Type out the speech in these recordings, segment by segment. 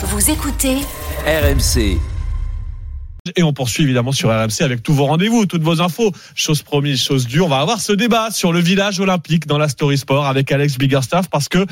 Vous écoutez RMC. Et on poursuit évidemment sur RMC avec tous vos rendez-vous, toutes vos infos. Chose promise, chose due. On va avoir ce débat sur le village olympique dans la Story Sport avec Alex Biggerstaff parce que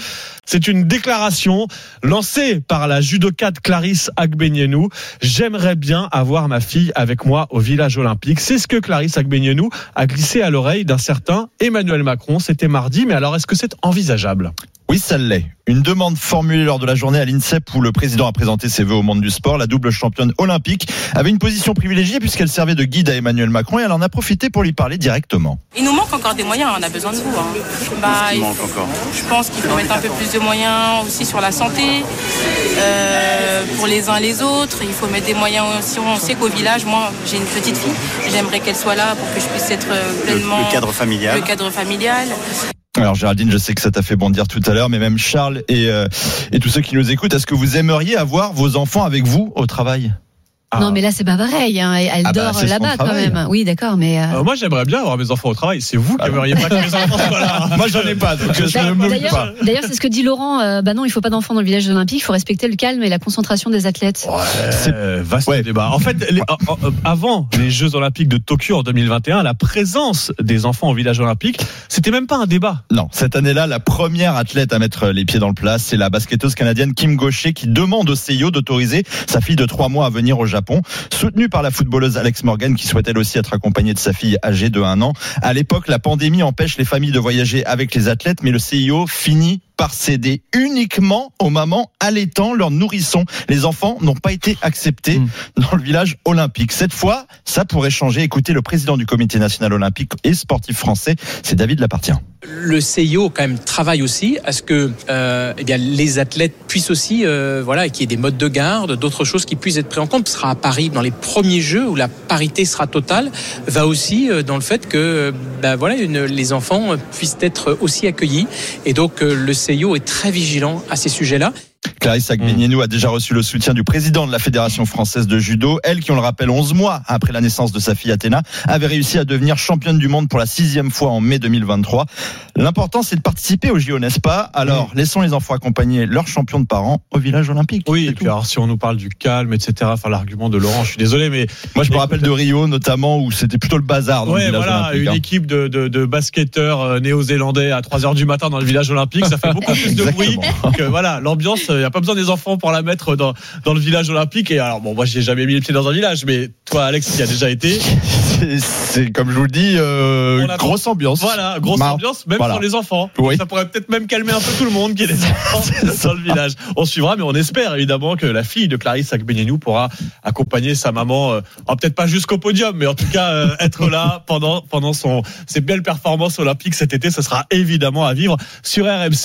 c'est une déclaration lancée par la judokate Clarisse Agbenienou. J'aimerais bien avoir ma fille avec moi au village olympique. C'est ce que Clarisse Agbenienou a glissé à l'oreille d'un certain Emmanuel Macron. C'était mardi. Mais alors, est-ce que c'est envisageable? Oui, ça l'est. Une demande formulée lors de la journée à l'INSEP où le président a présenté ses vœux au monde du sport. La double championne olympique avait une position privilégiée puisqu'elle servait de guide à Emmanuel Macron et elle en a profité pour lui parler directement. Il nous manque encore des moyens, on a besoin de vous. Hein. Bah, il manque encore? je pense qu'il faut mettre un peu plus de moyens aussi sur la santé, euh, pour les uns les autres. Il faut mettre des moyens aussi. On sait qu'au village, moi j'ai une petite fille, j'aimerais qu'elle soit là pour que je puisse être euh, Le, pleinement le cadre familial. le cadre familial. Alors Géraldine, je sais que ça t'a fait bondir tout à l'heure, mais même Charles et, euh, et tous ceux qui nous écoutent, est-ce que vous aimeriez avoir vos enfants avec vous au travail? Non, mais là, c'est pas pareil. hein. Elle Ah bah, dort c'est là-bas quand travail. même. Oui, d'accord, mais. euh, Euh, moi, j'aimerais bien avoir mes enfants au travail. C'est vous qui Ah aimeriez pas que mes enfants soient là. Moi j'en ai pas, donc je ne me D'ailleurs, pas. d'ailleurs, c'est ce que dit Laurent. euh, bah non, il faut pas d'enfants dans le village olympique. Il faut respecter le calme et la concentration des athlètes. Euh, vaste Ouais. débat. En fait, les- euh, avant les Jeux Olympiques de Tokyo en 2021, la présence des enfants au village olympique, c'était même pas un débat. Non, cette année-là, la première athlète à mettre les pieds dans le plat, c'est la basketteuse canadienne Kim Gaucher qui demande au CIO d'autoriser sa fille de trois mois à venir au Japon, soutenue par la footballeuse Alex Morgan qui souhaite elle aussi être accompagnée de sa fille âgée de 1 an. À l'époque, la pandémie empêche les familles de voyager avec les athlètes, mais le CIO finit par céder uniquement aux mamans allaitant leurs nourrissons. Les enfants n'ont pas été acceptés Mm. dans le village olympique. Cette fois, ça pourrait changer. Écoutez le président du comité national olympique et sportif français, c'est David Lapartien. Le CIO quand même travaille aussi à ce que euh, eh bien les athlètes puissent aussi euh, voilà qu'il y ait des modes de garde, d'autres choses qui puissent être prises en compte. Ce sera à Paris dans les premiers Jeux où la parité sera totale. Va aussi euh, dans le fait que ben voilà les enfants puissent être aussi accueillis et donc euh, le CIO est très vigilant à ces sujets-là. Clarisse Agbenienou a déjà reçu le soutien du président de la Fédération française de judo. Elle, qui on le rappelle, 11 mois après la naissance de sa fille Athéna, avait réussi à devenir championne du monde pour la sixième fois en mai 2023. L'important, c'est de participer au JO, n'est-ce pas? Alors, laissons les enfants accompagner leurs champions de parents au village olympique. Oui, et puis alors si on nous parle du calme, etc., enfin l'argument de Laurent, je suis désolé, mais Moi, je me rappelle de Rio, notamment, où c'était plutôt le bazar dans le ouais, village voilà, olympique. une hein. équipe de, de, de basketteurs euh, néo-zélandais à 3 heures du matin dans le village olympique, ça fait beaucoup plus de bruit. Que voilà, l'ambiance, il n'y a pas besoin des enfants pour la mettre dans, dans le village olympique. Et alors, bon, moi, j'ai jamais mis les pieds dans un village, mais toi, Alex, qui a déjà été, C'est- comme je vous le dis, euh, grosse ambiance. voilà, grosse Mar- ambiance, même voilà. pour les enfants. Oui. Ça pourrait peut-être même calmer un peu tout le monde qui est des enfants dans le village. On suivra, mais on espère évidemment que la fille de Clarisse Agbenienou pourra accompagner sa maman, euh, alors peut-être pas jusqu'au podium, mais en tout cas euh, être là pendant pendant son ses belles performances olympiques cet été. Ce sera évidemment à vivre sur RMC.